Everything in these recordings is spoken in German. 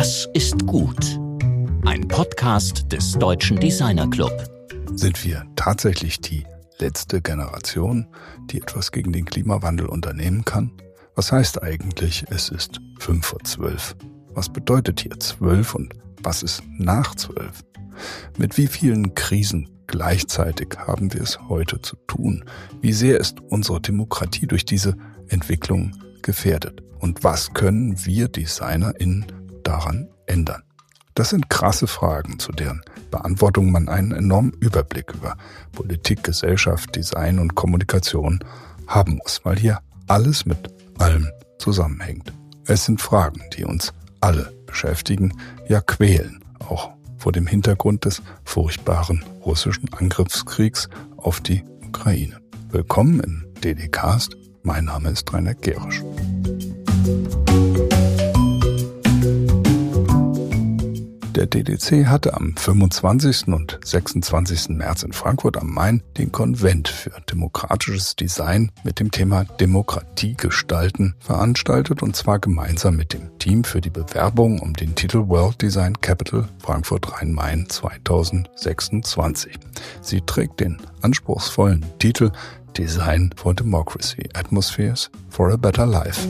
Was ist gut? Ein Podcast des Deutschen Designer Club. Sind wir tatsächlich die letzte Generation, die etwas gegen den Klimawandel unternehmen kann? Was heißt eigentlich, es ist fünf vor zwölf? Was bedeutet hier zwölf und was ist nach zwölf? Mit wie vielen Krisen gleichzeitig haben wir es heute zu tun? Wie sehr ist unsere Demokratie durch diese Entwicklung gefährdet? Und was können wir DesignerInnen daran ändern? Das sind krasse Fragen, zu deren Beantwortung man einen enormen Überblick über Politik, Gesellschaft, Design und Kommunikation haben muss, weil hier alles mit allem zusammenhängt. Es sind Fragen, die uns alle beschäftigen, ja quälen, auch vor dem Hintergrund des furchtbaren russischen Angriffskriegs auf die Ukraine. Willkommen im DDcast. Mein Name ist Rainer Gerisch. Der DDC hatte am 25. und 26. März in Frankfurt am Main den Konvent für demokratisches Design mit dem Thema Demokratie gestalten veranstaltet und zwar gemeinsam mit dem Team für die Bewerbung um den Titel World Design Capital Frankfurt Rhein-Main 2026. Sie trägt den anspruchsvollen Titel Design for Democracy, Atmospheres for a Better Life.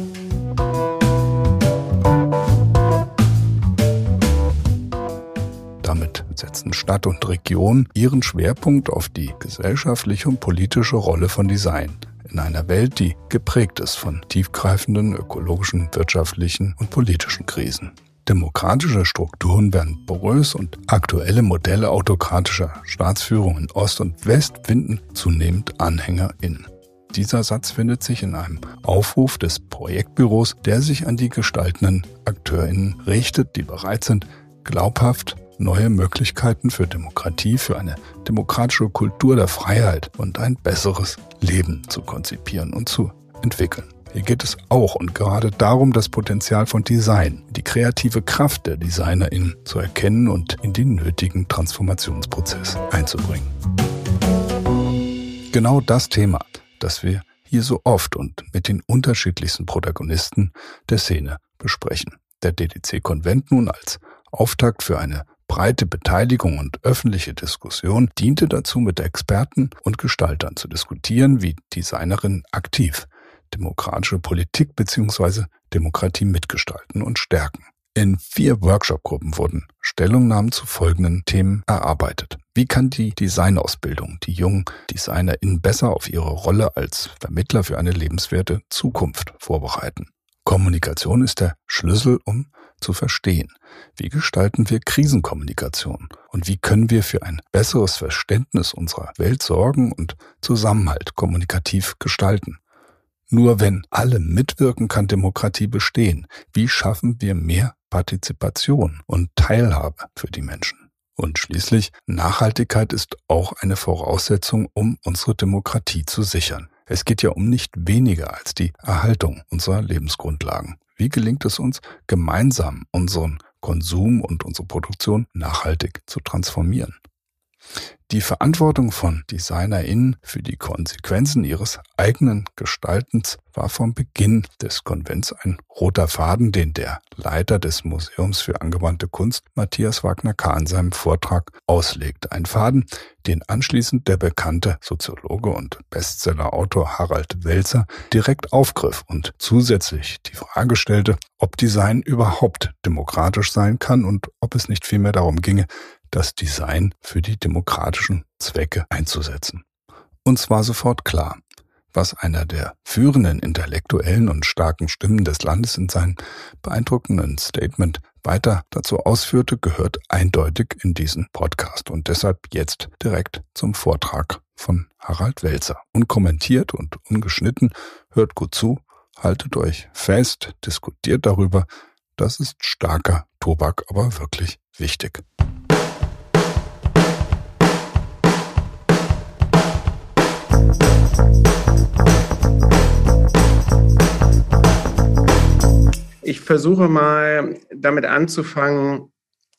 Setzen Stadt und Region ihren Schwerpunkt auf die gesellschaftliche und politische Rolle von Design in einer Welt, die geprägt ist von tiefgreifenden ökologischen, wirtschaftlichen und politischen Krisen. Demokratische Strukturen werden porös und aktuelle Modelle autokratischer Staatsführung in Ost und West finden zunehmend AnhängerInnen. Dieser Satz findet sich in einem Aufruf des Projektbüros, der sich an die gestaltenden AkteurInnen richtet, die bereit sind, glaubhaft neue Möglichkeiten für Demokratie, für eine demokratische Kultur der Freiheit und ein besseres Leben zu konzipieren und zu entwickeln. Hier geht es auch und gerade darum, das Potenzial von Design, die kreative Kraft der DesignerInnen zu erkennen und in den nötigen Transformationsprozess einzubringen. Genau das Thema, das wir hier so oft und mit den unterschiedlichsten Protagonisten der Szene besprechen. Der DDC-Konvent nun als Auftakt für eine breite Beteiligung und öffentliche Diskussion diente dazu, mit Experten und Gestaltern zu diskutieren, wie Designerinnen aktiv demokratische Politik bzw. Demokratie mitgestalten und stärken. In vier Workshopgruppen wurden Stellungnahmen zu folgenden Themen erarbeitet. Wie kann die Designausbildung die jungen DesignerInnen besser auf ihre Rolle als Vermittler für eine lebenswerte Zukunft vorbereiten? Kommunikation ist der Schlüssel, um zu verstehen. Wie gestalten wir Krisenkommunikation? Und wie können wir für ein besseres Verständnis unserer Welt sorgen und Zusammenhalt kommunikativ gestalten? Nur wenn alle mitwirken, kann Demokratie bestehen. Wie schaffen wir mehr Partizipation und Teilhabe für die Menschen? Und schließlich, Nachhaltigkeit ist auch eine Voraussetzung, um unsere Demokratie zu sichern. Es geht ja um nicht weniger als die Erhaltung unserer Lebensgrundlagen. Wie gelingt es uns, gemeinsam unseren Konsum und unsere Produktion nachhaltig zu transformieren? Die Verantwortung von DesignerInnen für die Konsequenzen ihres eigenen Gestaltens war vom Beginn des Konvents ein roter Faden, den der Leiter des Museums für angewandte Kunst, Matthias Wagner-K. in seinem Vortrag auslegte. Ein Faden, den anschließend der bekannte Soziologe und Bestsellerautor Harald Welzer direkt aufgriff und zusätzlich die Frage stellte, ob Design überhaupt demokratisch sein kann und ob es nicht vielmehr darum ginge, das Design für die demokratischen Zwecke einzusetzen. Uns war sofort klar, was einer der führenden intellektuellen und starken Stimmen des Landes in seinem beeindruckenden Statement weiter dazu ausführte, gehört eindeutig in diesen Podcast und deshalb jetzt direkt zum Vortrag von Harald Welzer. Unkommentiert und ungeschnitten, hört gut zu, haltet euch fest, diskutiert darüber, das ist starker Tobak, aber wirklich wichtig. Versuche mal damit anzufangen,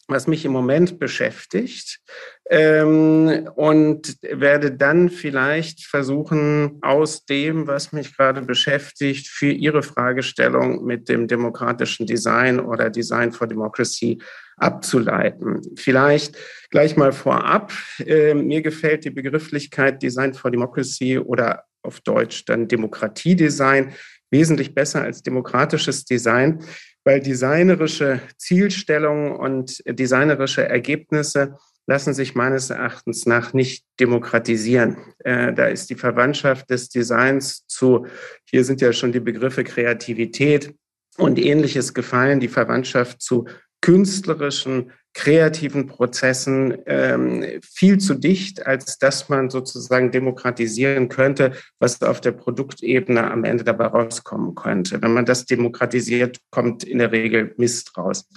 was mich im Moment beschäftigt. ähm, und werde dann vielleicht versuchen, aus dem, was mich gerade beschäftigt, für Ihre Fragestellung mit dem demokratischen Design oder Design for Democracy abzuleiten. Vielleicht gleich mal vorab. Äh, mir gefällt die Begrifflichkeit Design for Democracy oder auf Deutsch dann Demokratiedesign wesentlich besser als demokratisches Design, weil designerische Zielstellungen und designerische Ergebnisse lassen sich meines Erachtens nach nicht demokratisieren. Äh, da ist die Verwandtschaft des Designs zu, hier sind ja schon die Begriffe Kreativität und ähnliches gefallen, die Verwandtschaft zu künstlerischen, kreativen Prozessen ähm, viel zu dicht, als dass man sozusagen demokratisieren könnte, was auf der Produktebene am Ende dabei rauskommen könnte. Wenn man das demokratisiert, kommt in der Regel Mist raus.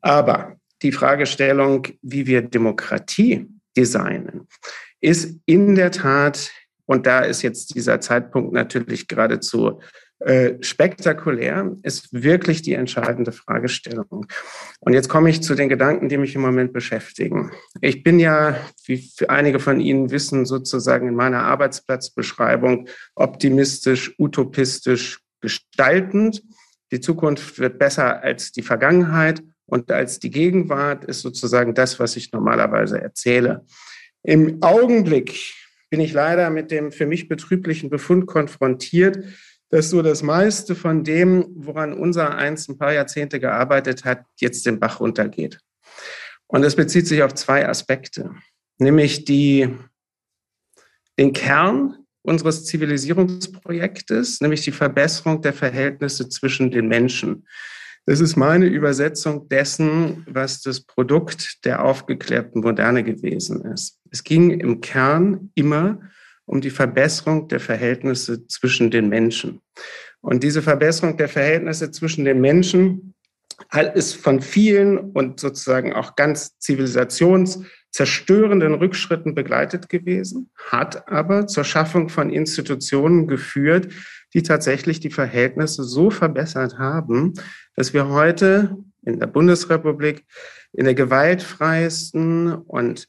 Aber die Fragestellung, wie wir Demokratie designen, ist in der Tat, und da ist jetzt dieser Zeitpunkt natürlich geradezu äh, spektakulär, ist wirklich die entscheidende Fragestellung. Und jetzt komme ich zu den Gedanken, die mich im Moment beschäftigen. Ich bin ja, wie einige von Ihnen wissen, sozusagen in meiner Arbeitsplatzbeschreibung optimistisch, utopistisch gestaltend. Die Zukunft wird besser als die Vergangenheit und als die Gegenwart ist sozusagen das, was ich normalerweise erzähle. Im Augenblick bin ich leider mit dem für mich betrüblichen Befund konfrontiert, dass so das meiste von dem, woran unser eins ein paar Jahrzehnte gearbeitet hat, jetzt den Bach runtergeht. Und das bezieht sich auf zwei Aspekte, nämlich die, den Kern unseres Zivilisierungsprojektes, nämlich die Verbesserung der Verhältnisse zwischen den Menschen. Das ist meine Übersetzung dessen, was das Produkt der aufgeklärten Moderne gewesen ist. Es ging im Kern immer um die Verbesserung der Verhältnisse zwischen den Menschen. Und diese Verbesserung der Verhältnisse zwischen den Menschen ist von vielen und sozusagen auch ganz zivilisationszerstörenden Rückschritten begleitet gewesen, hat aber zur Schaffung von Institutionen geführt, die tatsächlich die Verhältnisse so verbessert haben, dass wir heute in der Bundesrepublik in der gewaltfreiesten und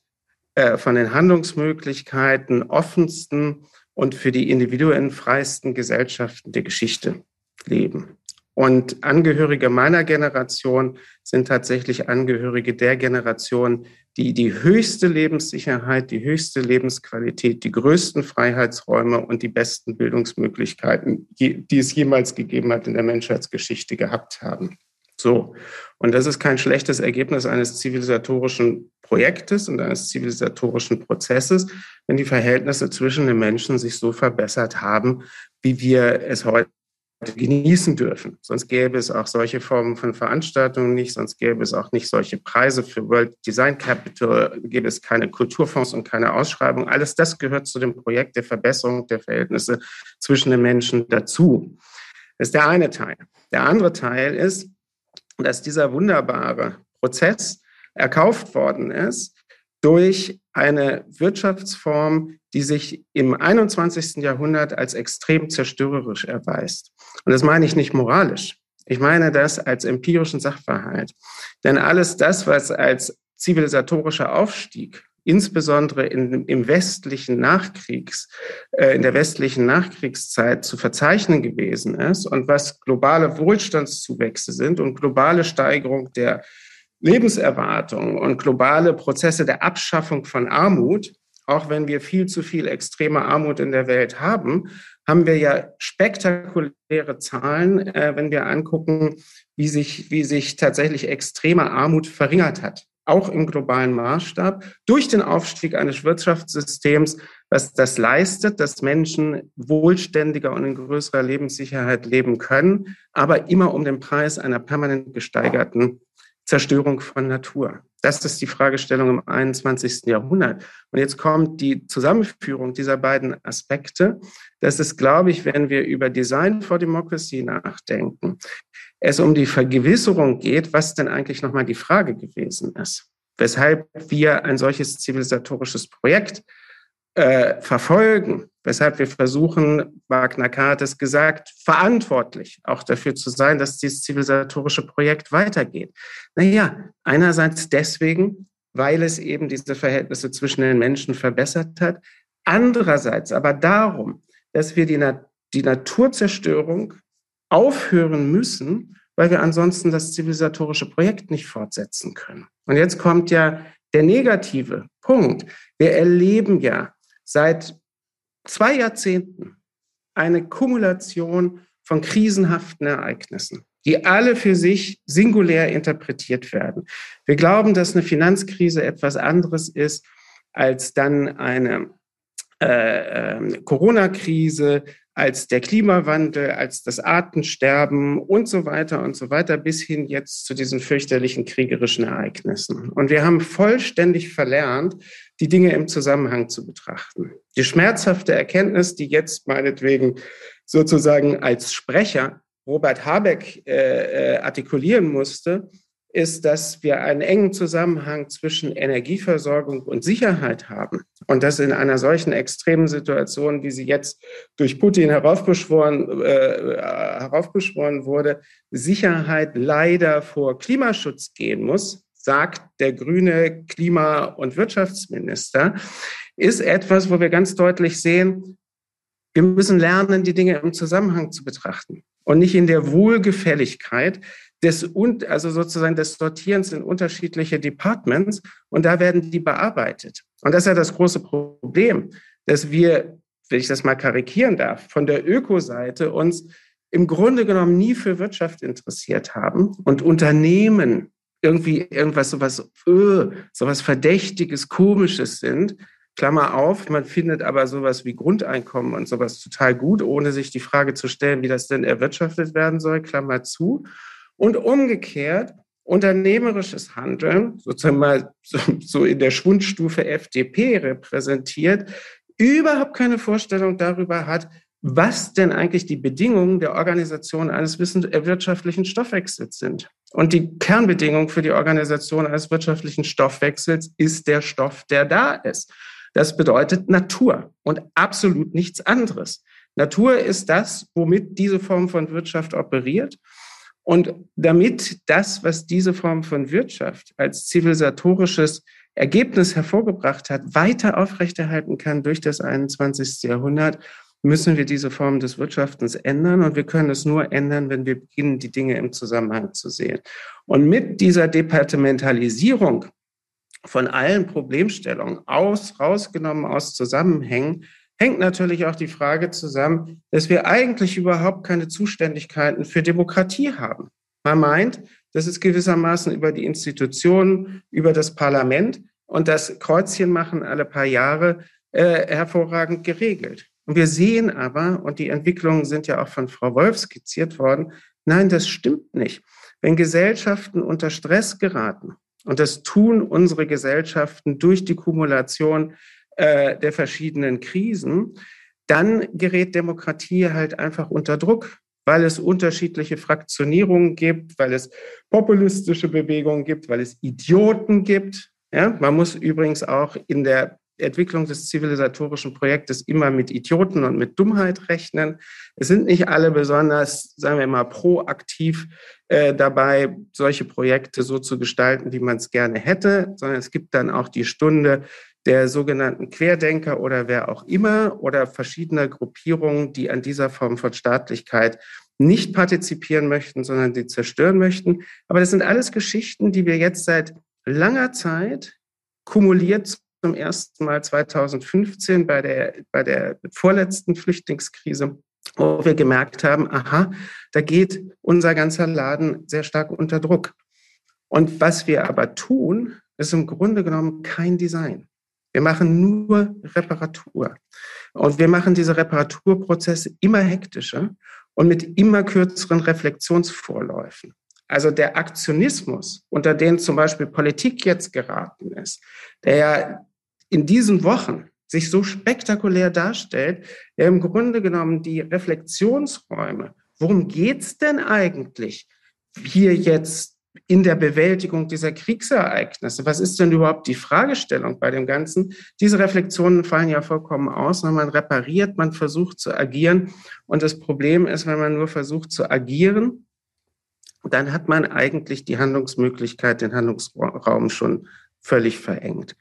äh, von den Handlungsmöglichkeiten offensten und für die Individuen freiesten Gesellschaften der Geschichte leben. Und Angehörige meiner Generation sind tatsächlich Angehörige der Generation, die die höchste Lebenssicherheit, die höchste Lebensqualität, die größten Freiheitsräume und die besten Bildungsmöglichkeiten, die es jemals gegeben hat in der Menschheitsgeschichte gehabt haben. So. Und das ist kein schlechtes Ergebnis eines zivilisatorischen Projektes und eines zivilisatorischen Prozesses, wenn die Verhältnisse zwischen den Menschen sich so verbessert haben, wie wir es heute genießen dürfen. Sonst gäbe es auch solche Formen von Veranstaltungen nicht, sonst gäbe es auch nicht solche Preise für World Design Capital, gäbe es keine Kulturfonds und keine Ausschreibung. Alles das gehört zu dem Projekt der Verbesserung der Verhältnisse zwischen den Menschen dazu. Das ist der eine Teil. Der andere Teil ist, dass dieser wunderbare Prozess erkauft worden ist durch eine Wirtschaftsform, die sich im 21. Jahrhundert als extrem zerstörerisch erweist. Und das meine ich nicht moralisch. Ich meine das als empirischen Sachverhalt. Denn alles das, was als zivilisatorischer Aufstieg insbesondere in, im westlichen Nachkriegs, äh, in der westlichen Nachkriegszeit zu verzeichnen gewesen ist und was globale Wohlstandszuwächse sind und globale Steigerung der Lebenserwartung und globale Prozesse der Abschaffung von Armut, auch wenn wir viel zu viel extreme Armut in der Welt haben, haben wir ja spektakuläre Zahlen, äh, wenn wir angucken, wie sich, wie sich tatsächlich extreme Armut verringert hat auch im globalen Maßstab, durch den Aufstieg eines Wirtschaftssystems, was das leistet, dass Menschen wohlständiger und in größerer Lebenssicherheit leben können, aber immer um den Preis einer permanent gesteigerten Zerstörung von Natur. Das ist die Fragestellung im 21. Jahrhundert. Und jetzt kommt die Zusammenführung dieser beiden Aspekte. Das ist, glaube ich, wenn wir über Design for Democracy nachdenken, es um die Vergewisserung geht, was denn eigentlich nochmal die Frage gewesen ist. Weshalb wir ein solches zivilisatorisches Projekt äh, verfolgen, weshalb wir versuchen, Wagner K. hat es gesagt, verantwortlich auch dafür zu sein, dass dieses zivilisatorische Projekt weitergeht. Naja, einerseits deswegen, weil es eben diese Verhältnisse zwischen den Menschen verbessert hat. Andererseits aber darum, dass wir die, Na die Naturzerstörung aufhören müssen, weil wir ansonsten das zivilisatorische Projekt nicht fortsetzen können. Und jetzt kommt ja der negative Punkt. Wir erleben ja seit zwei Jahrzehnten eine Kumulation von krisenhaften Ereignissen, die alle für sich singulär interpretiert werden. Wir glauben, dass eine Finanzkrise etwas anderes ist als dann eine äh, äh, Corona-Krise, als der Klimawandel, als das Artensterben und so weiter und so weiter, bis hin jetzt zu diesen fürchterlichen kriegerischen Ereignissen. Und wir haben vollständig verlernt, die Dinge im Zusammenhang zu betrachten. Die schmerzhafte Erkenntnis, die jetzt meinetwegen sozusagen als Sprecher Robert Habeck äh, äh, artikulieren musste, ist, dass wir einen engen Zusammenhang zwischen Energieversorgung und Sicherheit haben. Und dass in einer solchen extremen Situation, wie sie jetzt durch Putin heraufbeschworen, äh, heraufbeschworen wurde, Sicherheit leider vor Klimaschutz gehen muss, sagt der grüne Klima- und Wirtschaftsminister, ist etwas, wo wir ganz deutlich sehen, wir müssen lernen, die Dinge im Zusammenhang zu betrachten und nicht in der Wohlgefälligkeit, des, also sozusagen des Sortierens in unterschiedliche Departments und da werden die bearbeitet. Und das ist ja das große Problem, dass wir, wenn ich das mal karikieren darf, von der Ökoseite uns im Grunde genommen nie für Wirtschaft interessiert haben und Unternehmen irgendwie irgendwas sowas, öh, sowas Verdächtiges, Komisches sind. Klammer auf, man findet aber sowas wie Grundeinkommen und sowas total gut, ohne sich die Frage zu stellen, wie das denn erwirtschaftet werden soll, Klammer zu. Und umgekehrt, unternehmerisches Handeln, sozusagen mal so, in der Schwundstufe FDP repräsentiert, überhaupt keine Vorstellung darüber hat, was denn eigentlich die Bedingungen der Organisation eines wirtschaftlichen Stoffwechsels sind. Und die Kernbedingung für die Organisation eines wirtschaftlichen Stoffwechsels ist der Stoff, der da ist. Das bedeutet Natur und absolut nichts anderes. Natur ist das, womit diese Form von Wirtschaft operiert. Und damit das, was diese Form von Wirtschaft als zivilisatorisches Ergebnis hervorgebracht hat, weiter aufrechterhalten kann durch das 21. Jahrhundert, müssen wir diese Form des Wirtschaftens ändern. Und wir können es nur ändern, wenn wir beginnen, die Dinge im Zusammenhang zu sehen. Und mit dieser Departementalisierung von allen Problemstellungen aus, rausgenommen aus Zusammenhängen, hängt natürlich auch die Frage zusammen, dass wir eigentlich überhaupt keine Zuständigkeiten für Demokratie haben. Man meint, das ist gewissermaßen über die Institutionen, über das Parlament und das Kreuzchen machen alle paar Jahre äh, hervorragend geregelt. Und wir sehen aber, und die Entwicklungen sind ja auch von Frau Wolf skizziert worden, nein, das stimmt nicht. Wenn Gesellschaften unter Stress geraten, und das tun unsere Gesellschaften durch die Kumulation äh, der verschiedenen Krisen, dann gerät Demokratie halt einfach unter Druck, weil es unterschiedliche Fraktionierungen gibt, weil es populistische Bewegungen gibt, weil es Idioten gibt. Ja, man muss übrigens auch in der Entwicklung des zivilisatorischen Projektes immer mit Idioten und mit Dummheit rechnen. Es sind nicht alle besonders, sagen wir mal, proaktiv äh, dabei, solche Projekte so zu gestalten, wie man es gerne hätte, sondern es gibt dann auch die Stunde, der sogenannten Querdenker oder wer auch immer oder verschiedener Gruppierungen, die an dieser Form von Staatlichkeit nicht partizipieren möchten, sondern die zerstören möchten. Aber das sind alles Geschichten, die wir jetzt seit langer Zeit kumuliert zum ersten Mal 2015 bei der, bei der vorletzten Flüchtlingskrise, wo wir gemerkt haben, aha, da geht unser ganzer Laden sehr stark unter Druck. Und was wir aber tun, ist im Grunde genommen kein Design. Wir machen nur Reparatur. Und wir machen diese Reparaturprozesse immer hektischer und mit immer kürzeren Reflexionsvorläufen. Also der Aktionismus, unter den zum Beispiel Politik jetzt geraten ist, der ja in diesen Wochen sich so spektakulär darstellt, der im Grunde genommen die Reflexionsräume, worum geht's denn eigentlich hier jetzt in der Bewältigung dieser Kriegsereignisse? Was ist denn überhaupt die Fragestellung bei dem Ganzen? Diese Reflexionen fallen ja vollkommen aus, wenn man repariert, man versucht zu agieren. Und das Problem ist, wenn man nur versucht zu agieren, dann hat man eigentlich die Handlungsmöglichkeit, den Handlungsraum schon völlig verengt.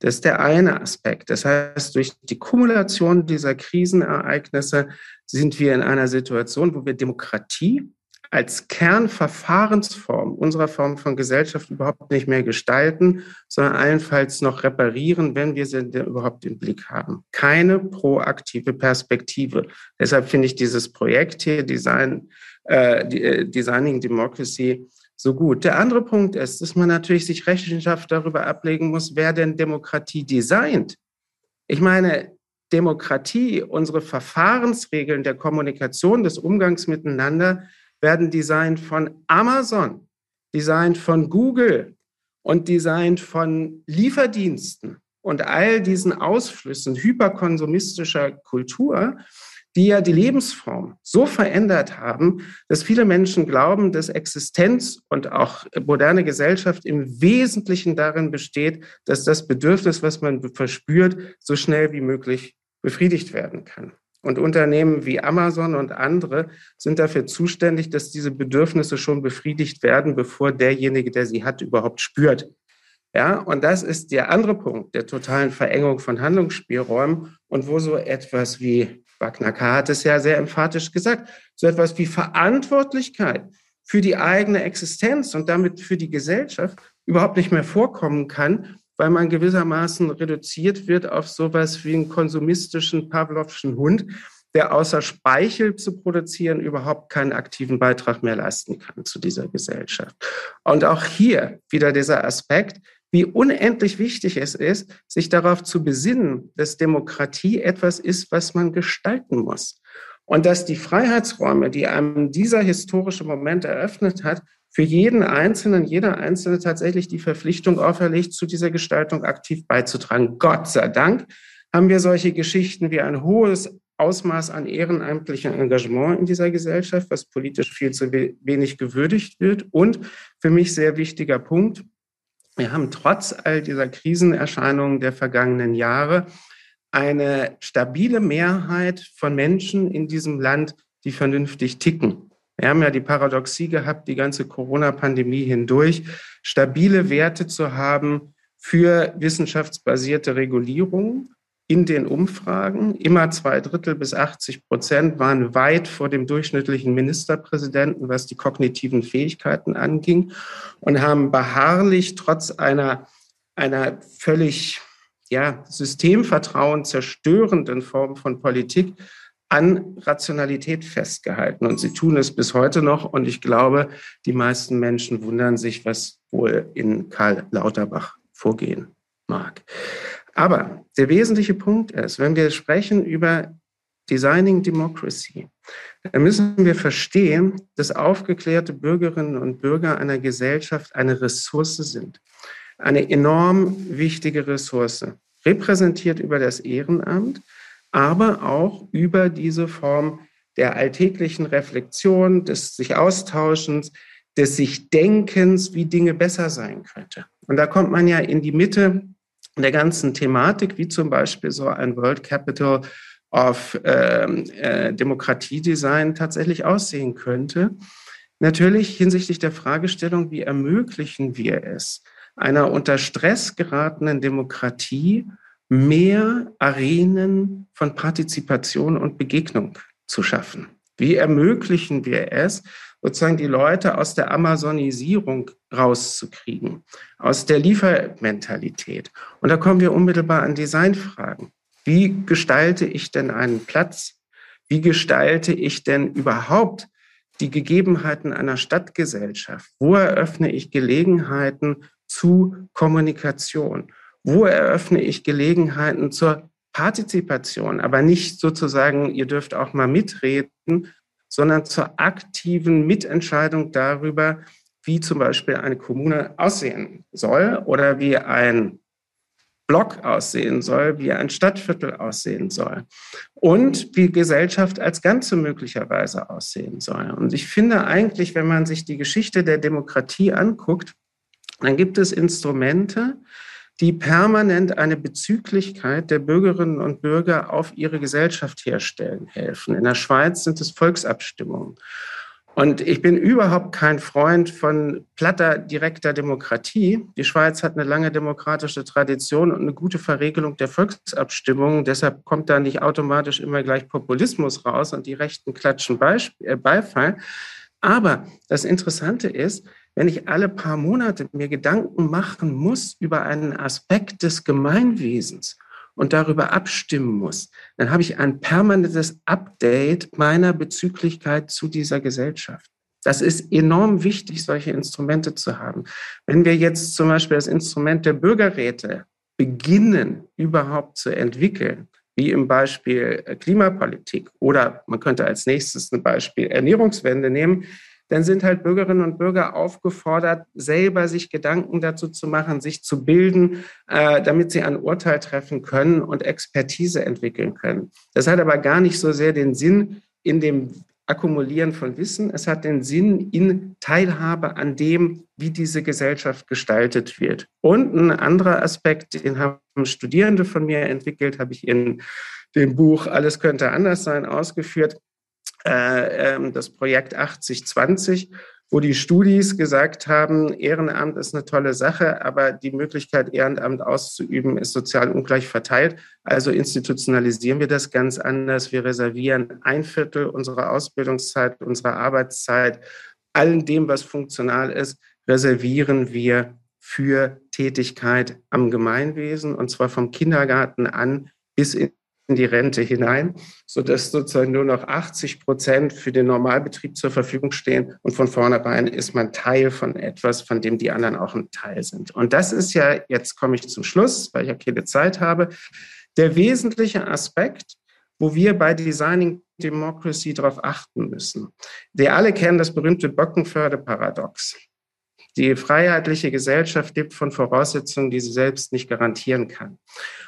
Das ist der eine Aspekt. Das heißt, durch die Kumulation dieser Krisenereignisse sind wir in einer Situation, wo wir Demokratie als Kernverfahrensform unserer Form von Gesellschaft überhaupt nicht mehr gestalten, sondern allenfalls noch reparieren, wenn wir sie überhaupt im Blick haben. Keine proaktive Perspektive. Deshalb finde ich dieses Projekt hier, Design, äh, äh Designing Democracy, so gut. Der andere Punkt ist, dass man natürlich sich Rechenschaft darüber ablegen muss, wer denn Demokratie designt. Ich meine, Demokratie, unsere Verfahrensregeln der Kommunikation, des Umgangs miteinander, werden designt von Amazon, designt von Google und designt von Lieferdiensten und all diesen Ausflüssen hyperkonsumistischer Kultur, die ja die Lebensform so verändert haben, dass viele Menschen glauben, dass Existenz und auch moderne Gesellschaft im Wesentlichen darin besteht, dass das Bedürfnis, was man verspürt, so schnell wie möglich befriedigt werden kann. Und Unternehmen wie Amazon und andere sind dafür zuständig, dass diese Bedürfnisse schon befriedigt werden, bevor derjenige, der sie hat, überhaupt spürt. Ja, und das ist der andere Punkt der totalen Verengung von Handlungsspielräumen und wo so etwas wie Wagner hat es ja sehr emphatisch gesagt, so etwas wie Verantwortlichkeit für die eigene Existenz und damit für die Gesellschaft überhaupt nicht mehr vorkommen kann, weil man gewissermaßen reduziert wird auf sowas wie einen konsumistischen Pavlovschen Hund, der außer Speichel zu produzieren überhaupt keinen aktiven Beitrag mehr leisten kann zu dieser Gesellschaft. Und auch hier wieder dieser Aspekt, wie unendlich wichtig es ist, sich darauf zu besinnen, dass Demokratie etwas ist, was man gestalten muss. Und dass die Freiheitsräume, die einem dieser historische Moment eröffnet hat, für jeden Einzelnen, jeder Einzelne tatsächlich die Verpflichtung auferlegt, zu dieser Gestaltung aktiv beizutragen. Gott sei Dank haben wir solche Geschichten wie ein hohes Ausmaß an ehrenamtlichem Engagement in dieser Gesellschaft, was politisch viel zu wenig gewürdigt wird. Und für mich sehr wichtiger Punkt, wir haben trotz all dieser Krisenerscheinungen der vergangenen Jahre eine stabile Mehrheit von Menschen in diesem Land, die vernünftig ticken. Wir haben ja die Paradoxie gehabt, die ganze Corona-Pandemie hindurch, stabile Werte zu haben für wissenschaftsbasierte Regulierung in den Umfragen. Immer zwei Drittel bis 80 Prozent waren weit vor dem durchschnittlichen Ministerpräsidenten, was die kognitiven Fähigkeiten anging und haben beharrlich trotz einer, einer völlig ja, Systemvertrauen zerstörenden Form von Politik an Rationalität festgehalten. Und sie tun es bis heute noch. Und ich glaube, die meisten Menschen wundern sich, was wohl in Karl Lauterbach vorgehen mag. Aber der wesentliche Punkt ist, wenn wir sprechen über Designing Democracy, dann müssen wir verstehen, dass aufgeklärte Bürgerinnen und Bürger einer Gesellschaft eine Ressource sind. Eine enorm wichtige Ressource, repräsentiert über das Ehrenamt, aber auch über diese Form der alltäglichen Reflexion, des sich Austauschens, des sich Denkens, wie Dinge besser sein könnte. Und da kommt man ja in die Mitte der ganzen Thematik, wie zum Beispiel so ein World Capital of ähm, äh, Demokratiedesign tatsächlich aussehen könnte. Natürlich hinsichtlich der Fragestellung, wie ermöglichen wir es, einer unter Stress geratenen Demokratie mehr Arenen von Partizipation und Begegnung zu schaffen? Wie ermöglichen wir es, sozusagen die Leute aus der Amazonisierung rauszukriegen, aus der Liefermentalität? Und da kommen wir unmittelbar an Designfragen. Wie gestalte ich denn einen Platz? Wie gestalte ich denn überhaupt die Gegebenheiten einer Stadtgesellschaft? Wo eröffne ich Gelegenheiten zu Kommunikation? Wo eröffne ich Gelegenheiten zur Partizipation, aber nicht sozusagen, ihr dürft auch mal mitreden, sondern zur aktiven Mitentscheidung darüber, wie zum Beispiel eine Kommune aussehen soll oder wie ein Block aussehen soll, wie ein Stadtviertel aussehen soll und wie Gesellschaft als Ganze möglicherweise aussehen soll. Und ich finde eigentlich, wenn man sich die Geschichte der Demokratie anguckt, dann gibt es Instrumente, die permanent eine Bezüglichkeit der Bürgerinnen und Bürger auf ihre Gesellschaft herstellen helfen. In der Schweiz sind es Volksabstimmungen. Und ich bin überhaupt kein Freund von platter, direkter Demokratie. Die Schweiz hat eine lange demokratische Tradition und eine gute Verregelung der Volksabstimmungen. Deshalb kommt da nicht automatisch immer gleich Populismus raus und die Rechten klatschen äh, Beifall. Aber das Interessante ist, wenn ich alle paar Monate mir Gedanken machen muss über einen Aspekt des Gemeinwesens und darüber abstimmen muss, dann habe ich ein permanentes Update meiner Bezüglichkeit zu dieser Gesellschaft. Das ist enorm wichtig, solche Instrumente zu haben. Wenn wir jetzt zum Beispiel das Instrument der Bürgerräte beginnen überhaupt zu entwickeln, wie im Beispiel Klimapolitik oder man könnte als nächstes ein Beispiel Ernährungswende nehmen, dann sind halt Bürgerinnen und Bürger aufgefordert, selber sich Gedanken dazu zu machen, sich zu bilden, äh, damit sie ein Urteil treffen können und Expertise entwickeln können. Das hat aber gar nicht so sehr den Sinn in dem Akkumulieren von Wissen. Es hat den Sinn in Teilhabe an dem, wie diese Gesellschaft gestaltet wird. Und ein anderer Aspekt, den haben Studierende von mir entwickelt, habe ich in dem Buch Alles könnte anders sein ausgeführt. Äh, ähm, das Projekt 8020, wo die Studis gesagt haben, Ehrenamt ist eine tolle Sache, aber die Möglichkeit, Ehrenamt auszuüben, ist sozial ungleich verteilt. Also institutionalisieren wir das ganz anders. Wir reservieren ein Viertel unserer Ausbildungszeit, unserer Arbeitszeit, allen dem, was funktional ist, reservieren wir für Tätigkeit am Gemeinwesen und zwar vom Kindergarten an bis in in die Rente hinein, sodass sozusagen nur noch 80 Prozent für den Normalbetrieb zur Verfügung stehen. Und von vornherein ist man Teil von etwas, von dem die anderen auch ein Teil sind. Und das ist ja, jetzt komme ich zum Schluss, weil ich ja keine Zeit habe, der wesentliche Aspekt, wo wir bei Designing Democracy darauf achten müssen. Wir alle kennen das berühmte Bockenförde-Paradox. Die freiheitliche Gesellschaft lebt von Voraussetzungen, die sie selbst nicht garantieren kann.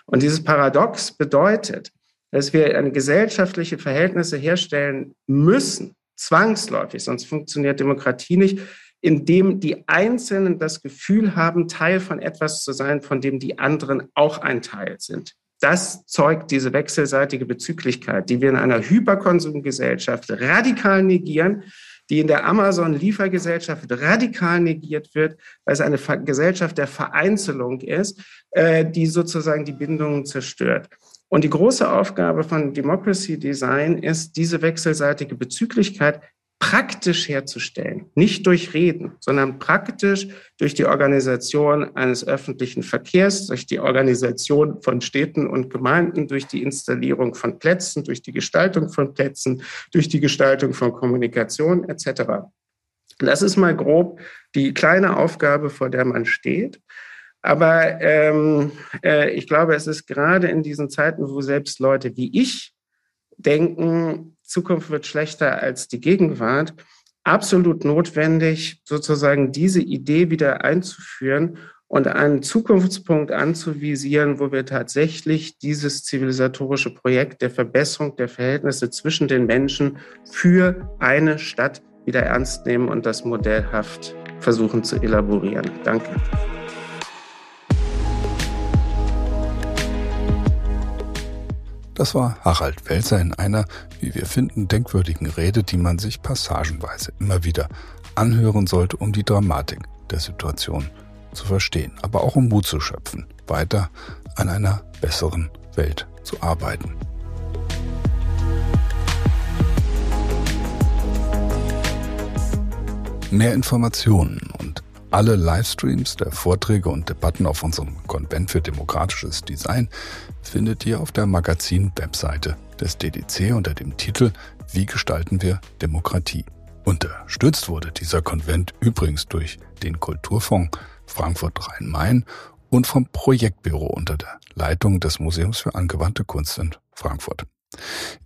Und dieses Paradox bedeutet, dass wir eine gesellschaftliche Verhältnisse herstellen müssen, zwangsläufig, sonst funktioniert Demokratie nicht, indem die Einzelnen das Gefühl haben, Teil von etwas zu sein, von dem die anderen auch ein Teil sind. Das zeugt diese wechselseitige Bezüglichkeit, die wir in einer Hyperkonsumgesellschaft radikal negieren, die in der Amazon-Liefergesellschaft radikal negiert wird, weil es eine Gesellschaft der Vereinzelung ist, äh, die sozusagen die Bindungen zerstört. Und die große Aufgabe von Democracy Design ist, diese wechselseitige Bezüglichkeit praktisch herzustellen. Nicht durch Reden, sondern praktisch durch die Organisation eines öffentlichen Verkehrs, durch die Organisation von Städten und Gemeinden, durch die Installierung von Plätzen, durch die Gestaltung von Plätzen, durch die Gestaltung von Kommunikation etc. Das ist mal grob die kleine Aufgabe, vor der man steht. Aber ähm, äh, ich glaube, es ist gerade in diesen Zeiten, wo selbst Leute wie ich denken, Zukunft wird schlechter als die Gegenwart, absolut notwendig, sozusagen diese Idee wieder einzuführen und einen Zukunftspunkt anzuvisieren, wo wir tatsächlich dieses zivilisatorische Projekt der Verbesserung der Verhältnisse zwischen den Menschen für eine Stadt wieder ernst nehmen und das modellhaft versuchen zu elaborieren. Danke. Das war Harald Welser in einer, wie wir finden, denkwürdigen Rede, die man sich passagenweise immer wieder anhören sollte, um die Dramatik der Situation zu verstehen, aber auch um Mut zu schöpfen, weiter an einer besseren Welt zu arbeiten. Mehr Informationen und alle Livestreams der Vorträge und Debatten auf unserem Konvent für demokratisches Design findet ihr auf der Magazin-Webseite des DDC unter dem Titel Wie gestalten wir Demokratie? Unterstützt wurde dieser Konvent übrigens durch den Kulturfonds Frankfurt Rhein-Main und vom Projektbüro unter der Leitung des Museums für angewandte Kunst in Frankfurt.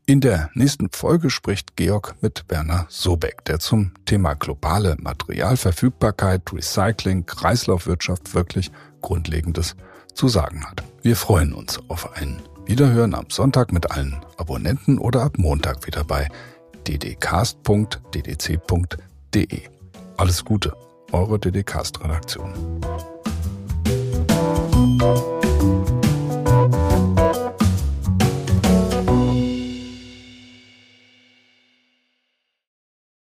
In der nächsten Folge spricht Georg mit Werner Sobeck, der zum Thema globale Materialverfügbarkeit, Recycling, Kreislaufwirtschaft wirklich Grundlegendes zu sagen hat. Wir freuen uns auf ein Wiederhören am Sonntag mit allen Abonnenten oder ab Montag wieder bei ddcast.ddc.de. Alles Gute, eure DDcast-Redaktion.